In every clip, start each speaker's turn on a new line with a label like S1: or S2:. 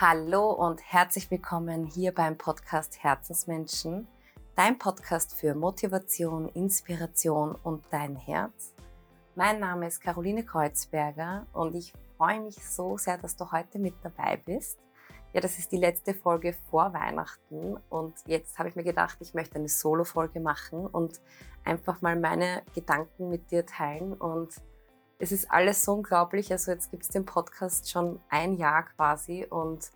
S1: Hallo und herzlich willkommen hier beim Podcast Herzensmenschen, dein Podcast für Motivation, Inspiration und dein Herz. Mein Name ist Caroline Kreuzberger und ich freue mich so sehr, dass du heute mit dabei bist. Ja, das ist die letzte Folge vor Weihnachten und jetzt habe ich mir gedacht, ich möchte eine Solo-Folge machen und einfach mal meine Gedanken mit dir teilen und es ist alles so unglaublich. Also jetzt gibt es den Podcast schon ein Jahr quasi und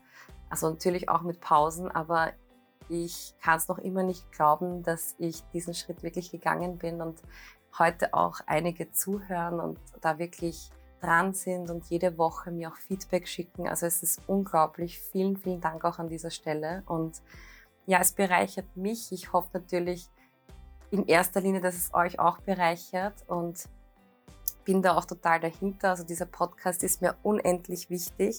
S1: also natürlich auch mit Pausen, aber ich kann es noch immer nicht glauben, dass ich diesen Schritt wirklich gegangen bin und heute auch einige zuhören und da wirklich dran sind und jede Woche mir auch Feedback schicken. Also es ist unglaublich. Vielen, vielen Dank auch an dieser Stelle. Und ja, es bereichert mich. Ich hoffe natürlich in erster Linie, dass es euch auch bereichert und bin da auch total dahinter. Also dieser Podcast ist mir unendlich wichtig.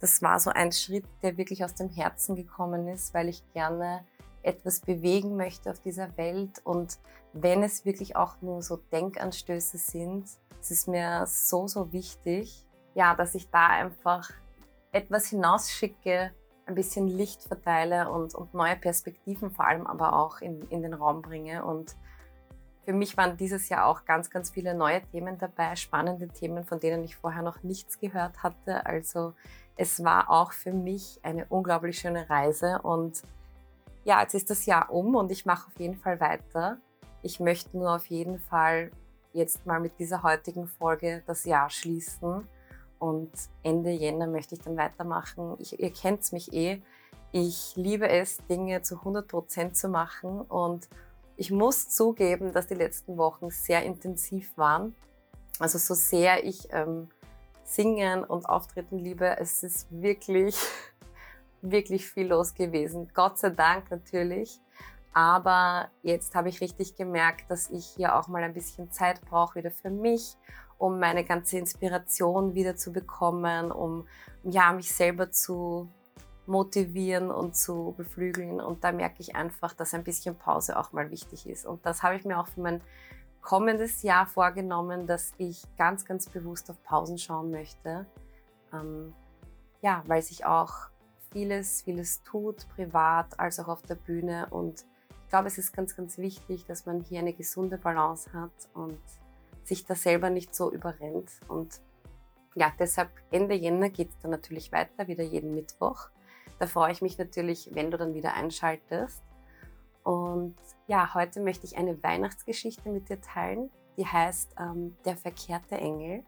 S1: Das war so ein Schritt, der wirklich aus dem Herzen gekommen ist, weil ich gerne etwas bewegen möchte auf dieser Welt. Und wenn es wirklich auch nur so Denkanstöße sind, es ist mir so, so wichtig, ja, dass ich da einfach etwas hinausschicke, ein bisschen Licht verteile und, und neue Perspektiven vor allem aber auch in, in den Raum bringe. Und für mich waren dieses Jahr auch ganz, ganz viele neue Themen dabei, spannende Themen, von denen ich vorher noch nichts gehört hatte. Also es war auch für mich eine unglaublich schöne Reise und ja, jetzt ist das Jahr um und ich mache auf jeden Fall weiter. Ich möchte nur auf jeden Fall jetzt mal mit dieser heutigen Folge das Jahr schließen und Ende Jänner möchte ich dann weitermachen. Ich, ihr kennt mich eh. Ich liebe es, Dinge zu 100 Prozent zu machen und ich muss zugeben, dass die letzten Wochen sehr intensiv waren. Also so sehr ich ähm, Singen und Auftreten liebe, es ist wirklich, wirklich viel los gewesen. Gott sei Dank natürlich. Aber jetzt habe ich richtig gemerkt, dass ich hier auch mal ein bisschen Zeit brauche wieder für mich, um meine ganze Inspiration wieder zu bekommen, um ja mich selber zu motivieren und zu beflügeln. Und da merke ich einfach, dass ein bisschen Pause auch mal wichtig ist. Und das habe ich mir auch für mein kommendes Jahr vorgenommen, dass ich ganz, ganz bewusst auf Pausen schauen möchte. Ähm, ja, weil sich auch vieles, vieles tut, privat als auch auf der Bühne. Und ich glaube, es ist ganz, ganz wichtig, dass man hier eine gesunde Balance hat und sich da selber nicht so überrennt. Und ja, deshalb Ende Jänner geht es dann natürlich weiter, wieder jeden Mittwoch. Da freue ich mich natürlich, wenn du dann wieder einschaltest. Und ja, heute möchte ich eine Weihnachtsgeschichte mit dir teilen, die heißt ähm, Der verkehrte Engel.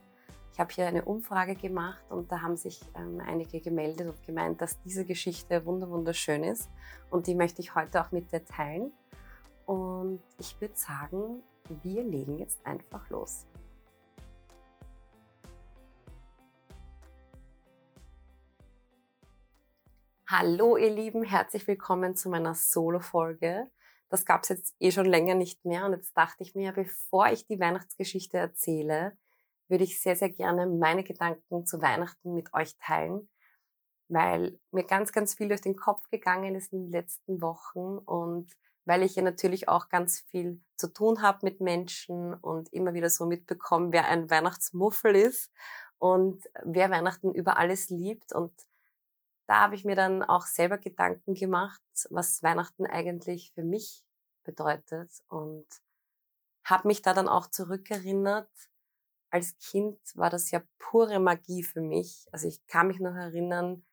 S1: Ich habe hier eine Umfrage gemacht und da haben sich ähm, einige gemeldet und gemeint, dass diese Geschichte wunderschön ist und die möchte ich heute auch mit dir teilen. Und ich würde sagen, wir legen jetzt einfach los. Hallo ihr Lieben, herzlich willkommen zu meiner Solo-Folge. Das gab es jetzt eh schon länger nicht mehr und jetzt dachte ich mir, bevor ich die Weihnachtsgeschichte erzähle, würde ich sehr, sehr gerne meine Gedanken zu Weihnachten mit euch teilen, weil mir ganz, ganz viel durch den Kopf gegangen ist in den letzten Wochen und weil ich ja natürlich auch ganz viel zu tun habe mit Menschen und immer wieder so mitbekomme, wer ein Weihnachtsmuffel ist und wer Weihnachten über alles liebt und da habe ich mir dann auch selber Gedanken gemacht, was Weihnachten eigentlich für mich bedeutet und habe mich da dann auch zurückerinnert. Als Kind war das ja pure Magie für mich. Also ich kann mich noch erinnern,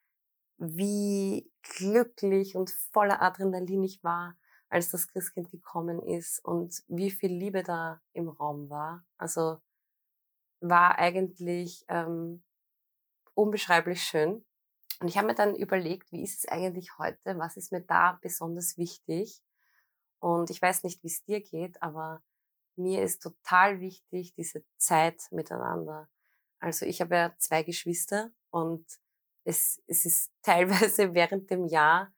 S1: wie glücklich und voller Adrenalin ich war, als das Christkind gekommen ist und wie viel Liebe da im Raum war. Also war eigentlich ähm, unbeschreiblich schön. Und ich habe mir dann überlegt, wie ist es eigentlich heute? Was ist mir da besonders wichtig? Und ich weiß nicht, wie es dir geht, aber mir ist total wichtig diese Zeit miteinander. Also ich habe ja zwei Geschwister und es, es ist teilweise während dem Jahr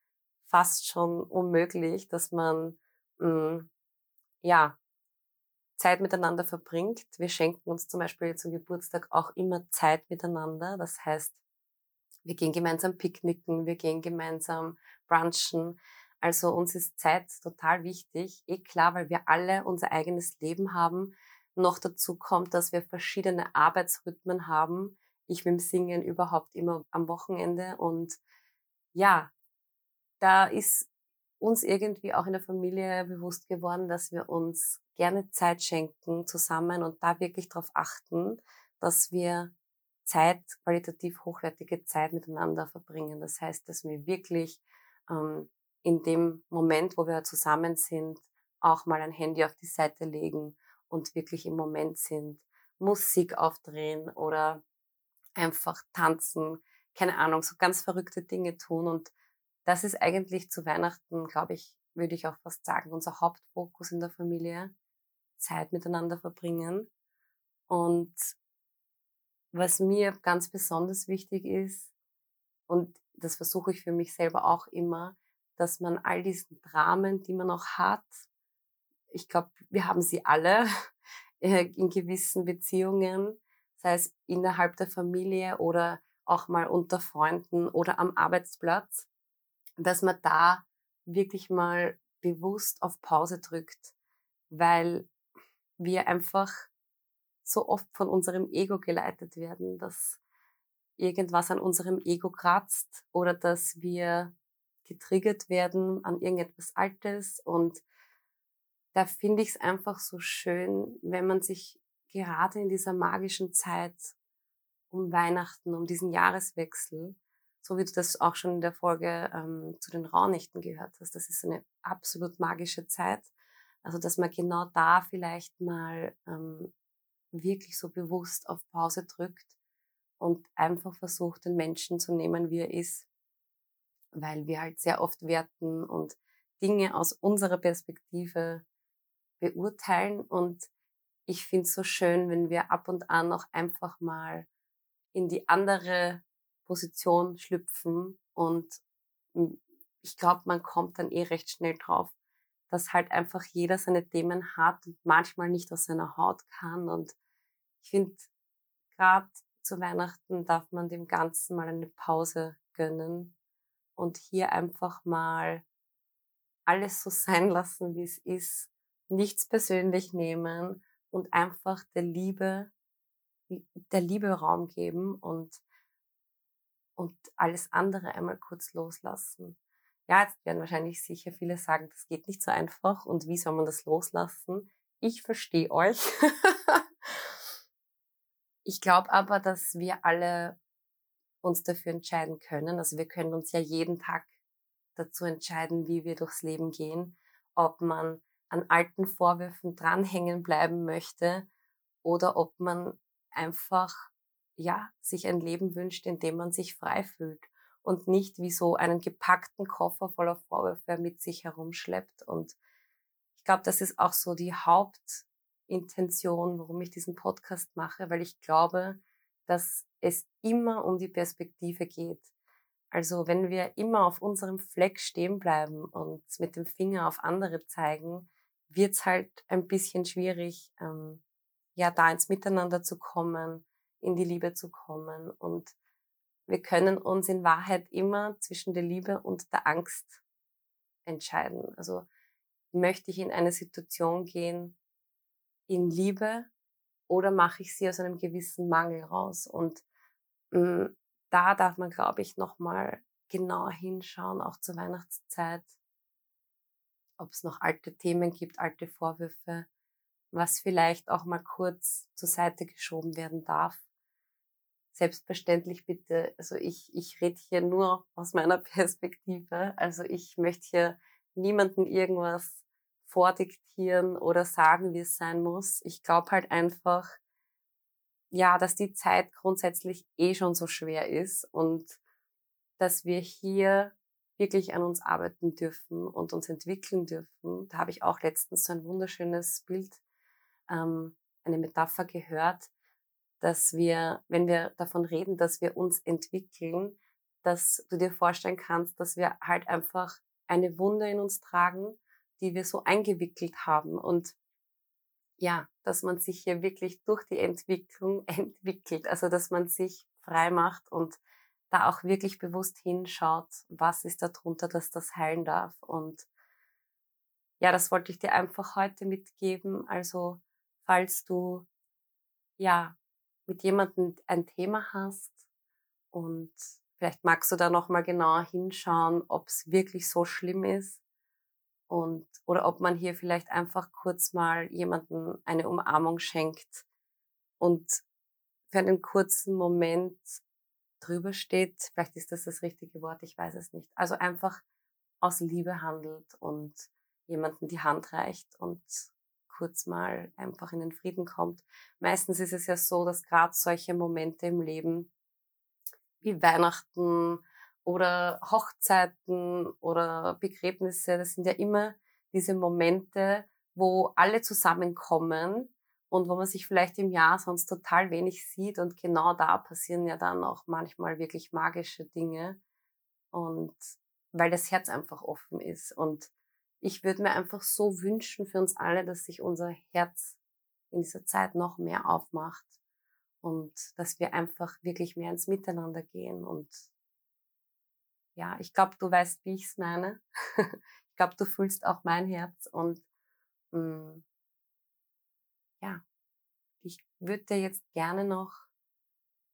S1: fast schon unmöglich, dass man mh, mm, ja Zeit miteinander verbringt. Wir schenken uns zum Beispiel zum Geburtstag auch immer Zeit miteinander. Das heißt, wir gehen gemeinsam picknicken, wir gehen gemeinsam brunchen. Also uns ist Zeit total wichtig. Eh klar, weil wir alle unser eigenes Leben haben. Noch dazu kommt, dass wir verschiedene Arbeitsrhythmen haben. Ich dem Singen überhaupt immer am Wochenende und ja, da ist uns irgendwie auch in der Familie bewusst geworden, dass wir uns gerne Zeit schenken zusammen und da wirklich darauf achten, dass wir Zeit, qualitativ hochwertige Zeit miteinander verbringen. Das heißt, dass wir wirklich ähm, in dem Moment, wo wir zusammen sind, auch mal ein Handy auf die Seite legen und wirklich im Moment sind, Musik aufdrehen oder einfach tanzen, keine Ahnung, so ganz verrückte Dinge tun. Und das ist eigentlich zu Weihnachten, glaube ich, würde ich auch fast sagen, unser Hauptfokus in der Familie, Zeit miteinander verbringen. Und was mir ganz besonders wichtig ist, und das versuche ich für mich selber auch immer, dass man all diesen Dramen, die man auch hat, ich glaube, wir haben sie alle äh, in gewissen Beziehungen, sei es innerhalb der Familie oder auch mal unter Freunden oder am Arbeitsplatz, dass man da wirklich mal bewusst auf Pause drückt, weil wir einfach so oft von unserem Ego geleitet werden, dass irgendwas an unserem Ego kratzt oder dass wir getriggert werden an irgendetwas Altes und da finde ich es einfach so schön, wenn man sich gerade in dieser magischen Zeit um Weihnachten, um diesen Jahreswechsel, so wie du das auch schon in der Folge ähm, zu den Raunichten gehört hast, das ist eine absolut magische Zeit. Also, dass man genau da vielleicht mal ähm, wirklich so bewusst auf Pause drückt und einfach versucht, den Menschen zu nehmen, wie er ist, weil wir halt sehr oft werten und Dinge aus unserer Perspektive beurteilen. Und ich finde es so schön, wenn wir ab und an auch einfach mal in die andere Position schlüpfen. Und ich glaube, man kommt dann eh recht schnell drauf, dass halt einfach jeder seine Themen hat und manchmal nicht aus seiner Haut kann. Und ich finde, gerade zu Weihnachten darf man dem Ganzen mal eine Pause gönnen und hier einfach mal alles so sein lassen, wie es ist nichts persönlich nehmen und einfach der Liebe, der Liebe Raum geben und, und alles andere einmal kurz loslassen. Ja, jetzt werden wahrscheinlich sicher viele sagen, das geht nicht so einfach und wie soll man das loslassen? Ich verstehe euch. ich glaube aber, dass wir alle uns dafür entscheiden können. Also wir können uns ja jeden Tag dazu entscheiden, wie wir durchs Leben gehen, ob man an alten Vorwürfen dranhängen bleiben möchte oder ob man einfach ja sich ein Leben wünscht, in dem man sich frei fühlt und nicht wie so einen gepackten Koffer voller Vorwürfe mit sich herumschleppt. Und ich glaube, das ist auch so die Hauptintention, warum ich diesen Podcast mache, weil ich glaube, dass es immer um die Perspektive geht. Also wenn wir immer auf unserem Fleck stehen bleiben und mit dem Finger auf andere zeigen, wird es halt ein bisschen schwierig, ähm, ja, da ins Miteinander zu kommen, in die Liebe zu kommen. Und wir können uns in Wahrheit immer zwischen der Liebe und der Angst entscheiden. Also möchte ich in eine Situation gehen in Liebe oder mache ich sie aus einem gewissen Mangel raus? Und mh, mm, da darf man, glaube ich, nochmal genauer hinschauen, auch zur Weihnachtszeit ob es noch alte Themen gibt, alte Vorwürfe, was vielleicht auch mal kurz zur Seite geschoben werden darf. Selbstverständlich bitte, also ich, ich rede hier nur aus meiner Perspektive. Also ich möchte hier niemanden irgendwas vordiktieren oder sagen, wie es sein muss. Ich glaube halt einfach, ja, dass die Zeit grundsätzlich eh schon so schwer ist und dass wir hier wirklich an uns arbeiten dürfen und uns entwickeln dürfen. Da habe ich auch letztens so ein wunderschönes Bild, ähm, eine Metapher gehört, dass wir, wenn wir davon reden, dass wir uns entwickeln, dass du dir vorstellen kannst, dass wir halt einfach eine Wunde in uns tragen, die wir so eingewickelt haben und ja, dass man sich hier wirklich durch die Entwicklung entwickelt, also dass man sich frei macht und da auch wirklich bewusst hinschaut, was ist da drunter, dass das heilen darf. Und ja, das wollte ich dir einfach heute mitgeben. Also, falls du ja mit jemandem ein Thema hast und Vielleicht magst du da nochmal genauer hinschauen, ob es wirklich so schlimm ist und oder ob man hier vielleicht einfach kurz mal jemanden eine Umarmung schenkt und für einen kurzen Moment drüber steht. Vielleicht ist das das richtige Wort, ich weiß es nicht. Also einfach aus Liebe handelt und jemanden die Hand reicht und kurz mal einfach in den Frieden kommt. Meistens ist es ja so, dass gerade solche Momente im Leben wie Weihnachten oder Hochzeiten oder Begräbnisse, das sind ja immer diese Momente, wo alle zusammenkommen und wo man sich vielleicht im Jahr sonst total wenig sieht und genau da passieren ja dann auch manchmal wirklich magische Dinge und weil das Herz einfach offen ist. Und ich würde mir einfach so wünschen für uns alle, dass sich unser Herz in dieser Zeit noch mehr aufmacht und dass wir einfach wirklich mehr ins Miteinander gehen und ja, ich glaube, du weißt, wie ich es meine. ich glaube, du fühlst auch mein Herz und mh, mm, ja, ich würde dir jetzt gerne noch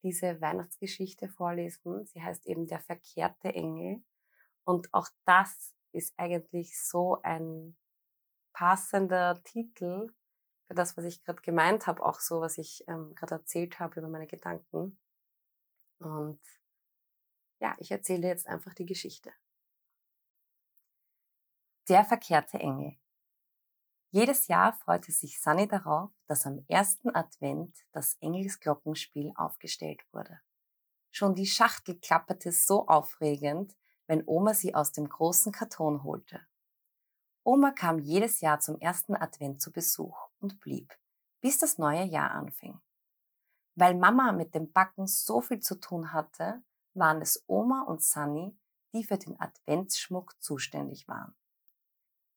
S1: diese Weihnachtsgeschichte vorlesen. Sie heißt eben Der verkehrte Engel. Und auch das ist eigentlich so ein passender Titel für das, was ich gerade gemeint habe, auch so, was ich ähm, gerade erzählt habe über meine Gedanken. Und ja, ich erzähle jetzt einfach die Geschichte. Der verkehrte Engel. Jedes Jahr freute sich Sunny darauf, dass am ersten Advent das Engelsglockenspiel aufgestellt wurde. Schon die Schachtel klapperte so aufregend, wenn Oma sie aus dem großen Karton holte. Oma kam jedes Jahr zum ersten Advent zu Besuch und blieb, bis das neue Jahr anfing. Weil Mama mit dem Backen so viel zu tun hatte, waren es Oma und Sunny, die für den Adventsschmuck zuständig waren.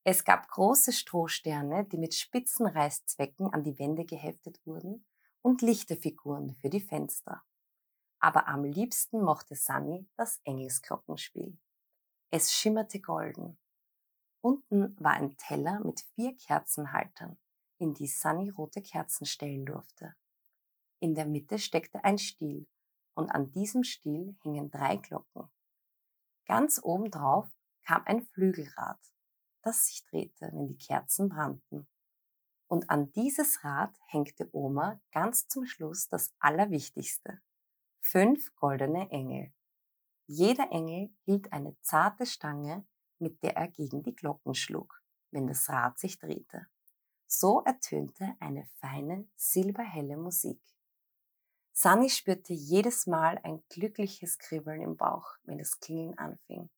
S1: Es gab große Strohsterne, die mit spitzen Reißzwecken an die Wände geheftet wurden und Lichterfiguren für die Fenster. Aber am liebsten mochte Sunny das Engelsglockenspiel. Es schimmerte golden. Unten war ein Teller mit vier Kerzenhaltern, in die Sunny rote Kerzen stellen durfte. In der Mitte steckte ein Stiel und an diesem Stiel hingen drei Glocken. Ganz obendrauf kam ein Flügelrad, das sich drehte, wenn die Kerzen brannten. Und an dieses Rad hängte Oma ganz zum Schluss das Allerwichtigste, fünf goldene Engel. Jeder Engel hielt eine zarte Stange, mit der er gegen die Glocken schlug, wenn das Rad sich drehte. So ertönte eine feine, silberhelle Musik. Sunny spürte jedes Mal ein glückliches Kribbeln im Bauch, wenn das Klingeln anfing.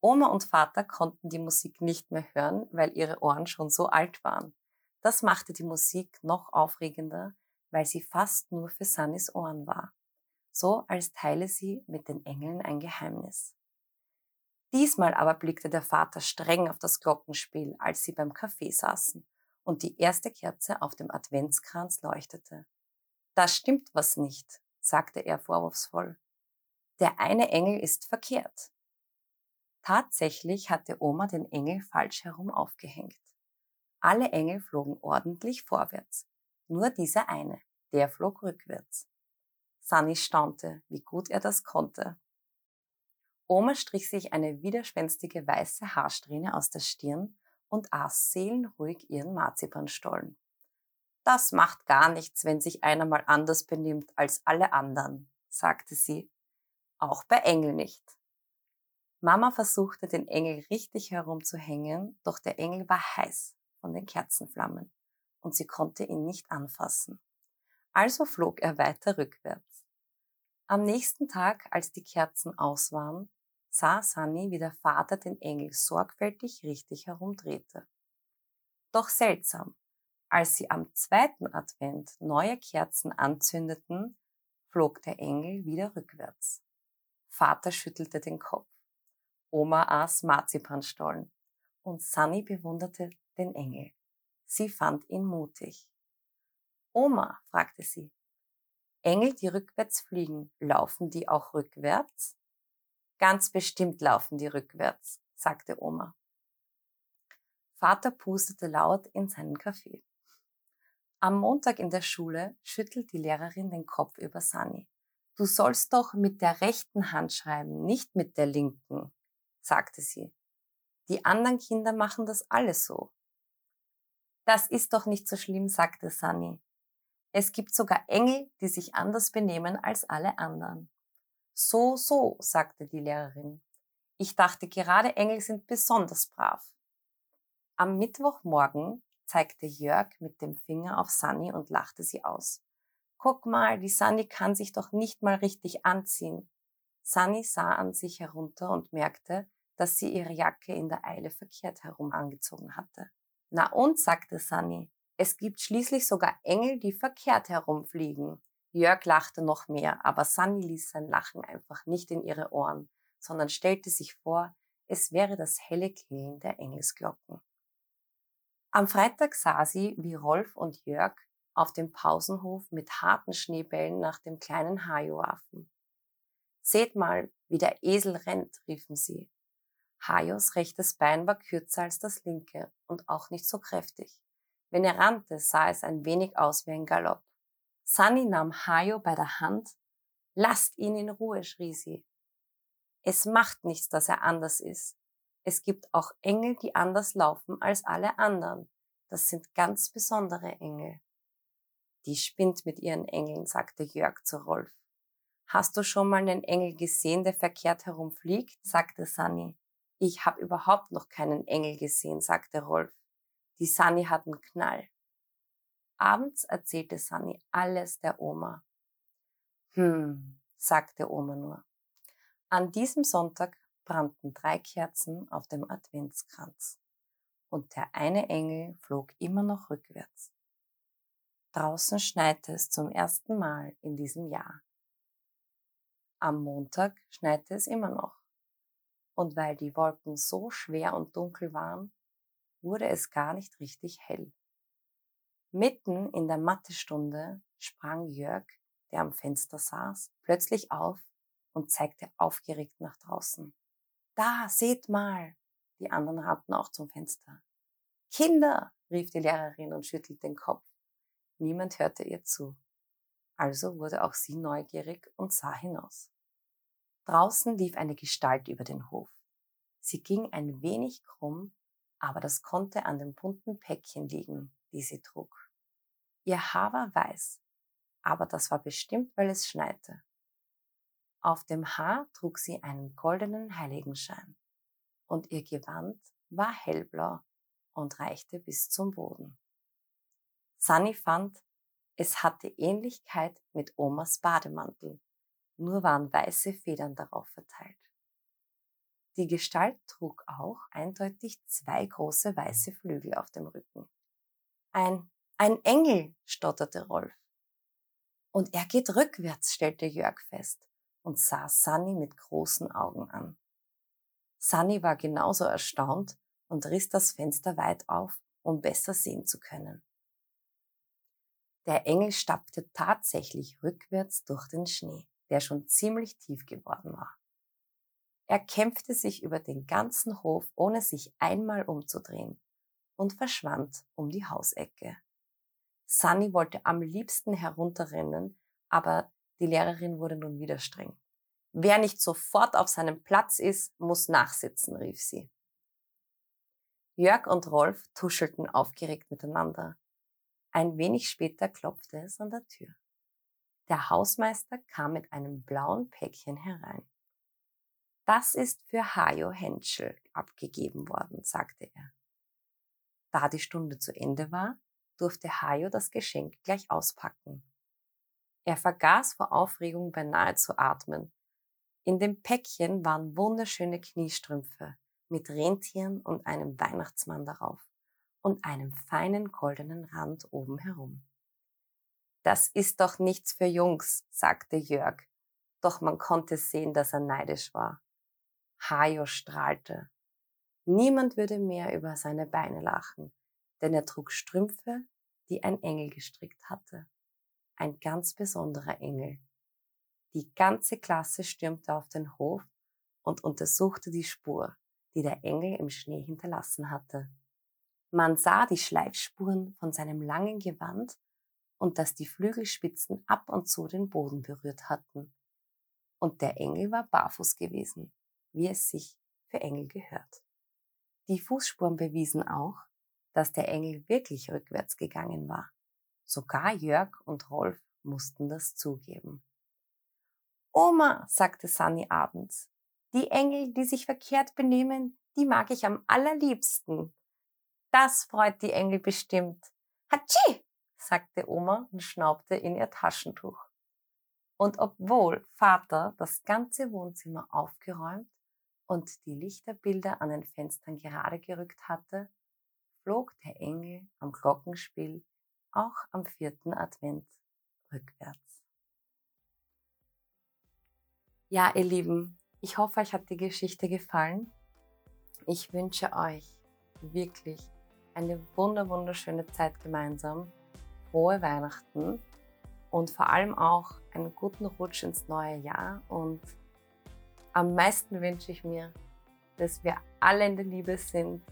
S1: Oma und Vater konnten die Musik nicht mehr hören, weil ihre Ohren schon so alt waren. Das machte die Musik noch aufregender, weil sie fast nur für Sunnys Ohren war so als teile sie mit den Engeln ein Geheimnis. Diesmal aber blickte der Vater streng auf das Glockenspiel, als sie beim Kaffee saßen und die erste Kerze auf dem Adventskranz leuchtete. Da stimmt was nicht, sagte er vorwurfsvoll. Der eine Engel ist verkehrt. Tatsächlich hatte Oma den Engel falsch herum aufgehängt. Alle Engel flogen ordentlich vorwärts, nur dieser eine, der flog rückwärts. Sunny staunte, wie gut er das konnte. Oma strich sich eine widerspenstige weiße Haarsträhne aus der Stirn und aß seelenruhig ihren Marzipanstollen. Das macht gar nichts, wenn sich einer mal anders benimmt als alle anderen, sagte sie. Auch bei Engel nicht. Mama versuchte den Engel richtig herumzuhängen, doch der Engel war heiß von den Kerzenflammen und sie konnte ihn nicht anfassen. Also flog er weiter rückwärts. Am nächsten Tag, als die Kerzen aus waren, sah Sunny, wie der Vater den Engel sorgfältig richtig herumdrehte. Doch seltsam, als sie am zweiten Advent neue Kerzen anzündeten, flog der Engel wieder rückwärts. Vater schüttelte den Kopf. Oma aß Marzipanstollen und Sunny bewunderte den Engel. Sie fand ihn mutig. Oma, fragte sie, Engel, die rückwärts fliegen, laufen die auch rückwärts? Ganz bestimmt laufen die rückwärts, sagte Oma. Vater pustete laut in seinen Kaffee. Am Montag in der Schule schüttelt die Lehrerin den Kopf über Sunny. Du sollst doch mit der rechten Hand schreiben, nicht mit der linken, sagte sie. Die anderen Kinder machen das alles so. Das ist doch nicht so schlimm, sagte Sunny. Es gibt sogar Engel, die sich anders benehmen als alle anderen. So, so, sagte die Lehrerin. Ich dachte gerade, Engel sind besonders brav. Am Mittwochmorgen zeigte Jörg mit dem Finger auf Sunny und lachte sie aus. Guck mal, die Sunny kann sich doch nicht mal richtig anziehen. Sunny sah an sich herunter und merkte, dass sie ihre Jacke in der Eile verkehrt herum angezogen hatte. Na und, sagte Sunny, es gibt schließlich sogar Engel, die verkehrt herumfliegen. Jörg lachte noch mehr, aber Sunny ließ sein Lachen einfach nicht in ihre Ohren, sondern stellte sich vor, es wäre das helle Klingeln der Engelsglocken. Am Freitag sah sie, wie Rolf und Jörg auf dem Pausenhof mit harten Schneebällen nach dem kleinen Hajo warfen. Seht mal, wie der Esel rennt, riefen sie. Hajos rechtes Bein war kürzer als das linke und auch nicht so kräftig. Wenn er rannte, sah es ein wenig aus wie ein Galopp. Sunny nahm Hayo bei der Hand. Lasst ihn in Ruhe, schrie sie. Es macht nichts, dass er anders ist. Es gibt auch Engel, die anders laufen als alle anderen. Das sind ganz besondere Engel. Die spinnt mit ihren Engeln, sagte Jörg zu Rolf. Hast du schon mal einen Engel gesehen, der verkehrt herumfliegt? sagte Sunny. Ich habe überhaupt noch keinen Engel gesehen, sagte Rolf. Die Sunny hat einen Knall. Abends erzählte Sunny alles der Oma. Hm, sagte Oma nur. An diesem Sonntag brannten drei Kerzen auf dem Adventskranz und der eine Engel flog immer noch rückwärts. Draußen schneite es zum ersten Mal in diesem Jahr. Am Montag schneite es immer noch. Und weil die Wolken so schwer und dunkel waren, wurde es gar nicht richtig hell. Mitten in der Mathestunde sprang Jörg, der am Fenster saß, plötzlich auf und zeigte aufgeregt nach draußen. Da, seht mal! Die anderen rannten auch zum Fenster. Kinder! rief die Lehrerin und schüttelte den Kopf. Niemand hörte ihr zu. Also wurde auch sie neugierig und sah hinaus. Draußen lief eine Gestalt über den Hof. Sie ging ein wenig krumm aber das konnte an den bunten Päckchen liegen, die sie trug. Ihr Haar war weiß, aber das war bestimmt, weil es schneite. Auf dem Haar trug sie einen goldenen Heiligenschein und ihr Gewand war hellblau und reichte bis zum Boden. Sunny fand, es hatte Ähnlichkeit mit Omas Bademantel, nur waren weiße Federn darauf verteilt. Die Gestalt trug auch eindeutig zwei große weiße Flügel auf dem Rücken. Ein, ein Engel, stotterte Rolf. Und er geht rückwärts, stellte Jörg fest und sah Sunny mit großen Augen an. Sunny war genauso erstaunt und riss das Fenster weit auf, um besser sehen zu können. Der Engel stapfte tatsächlich rückwärts durch den Schnee, der schon ziemlich tief geworden war. Er kämpfte sich über den ganzen Hof, ohne sich einmal umzudrehen, und verschwand um die Hausecke. Sunny wollte am liebsten herunterrennen, aber die Lehrerin wurde nun wieder streng. Wer nicht sofort auf seinem Platz ist, muss nachsitzen, rief sie. Jörg und Rolf tuschelten aufgeregt miteinander. Ein wenig später klopfte es an der Tür. Der Hausmeister kam mit einem blauen Päckchen herein. Das ist für Hajo Henschel abgegeben worden, sagte er. Da die Stunde zu Ende war, durfte Hajo das Geschenk gleich auspacken. Er vergaß vor Aufregung beinahe zu atmen. In dem Päckchen waren wunderschöne Kniestrümpfe mit Rentieren und einem Weihnachtsmann darauf und einem feinen goldenen Rand oben herum. Das ist doch nichts für Jungs, sagte Jörg, doch man konnte sehen, dass er neidisch war. Hajo strahlte. Niemand würde mehr über seine Beine lachen, denn er trug Strümpfe, die ein Engel gestrickt hatte. Ein ganz besonderer Engel. Die ganze Klasse stürmte auf den Hof und untersuchte die Spur, die der Engel im Schnee hinterlassen hatte. Man sah die Schleifspuren von seinem langen Gewand und dass die Flügelspitzen ab und zu den Boden berührt hatten. und der Engel war barfuß gewesen, wie es sich für Engel gehört. Die Fußspuren bewiesen auch, dass der Engel wirklich rückwärts gegangen war. Sogar Jörg und Rolf mussten das zugeben. Oma, sagte Sunny abends, die Engel, die sich verkehrt benehmen, die mag ich am allerliebsten. Das freut die Engel bestimmt. Hatschi, sagte Oma und schnaubte in ihr Taschentuch. Und obwohl Vater das ganze Wohnzimmer aufgeräumt und die Lichterbilder an den Fenstern gerade gerückt hatte, flog der Engel am Glockenspiel auch am vierten Advent rückwärts. Ja, ihr Lieben, ich hoffe, euch hat die Geschichte gefallen. Ich wünsche euch wirklich eine wunder wunderschöne Zeit gemeinsam, frohe Weihnachten und vor allem auch einen guten Rutsch ins neue Jahr. Und am meisten wünsche ich mir, dass wir alle in der Liebe sind,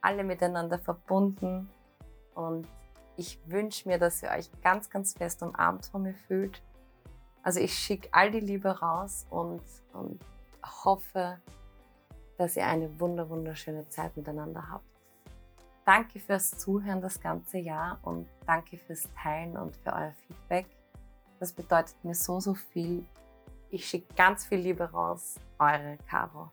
S1: alle miteinander verbunden und ich wünsche mir, dass ihr euch ganz, ganz fest umarmt von mir fühlt. Also ich schicke all die Liebe raus und, und hoffe, dass ihr eine wunder, wunderschöne Zeit miteinander habt. Danke fürs Zuhören das ganze Jahr und danke fürs Teilen und für euer Feedback. Das bedeutet mir so, so viel. Ich schicke ganz viel Liebe raus. Eure Caro.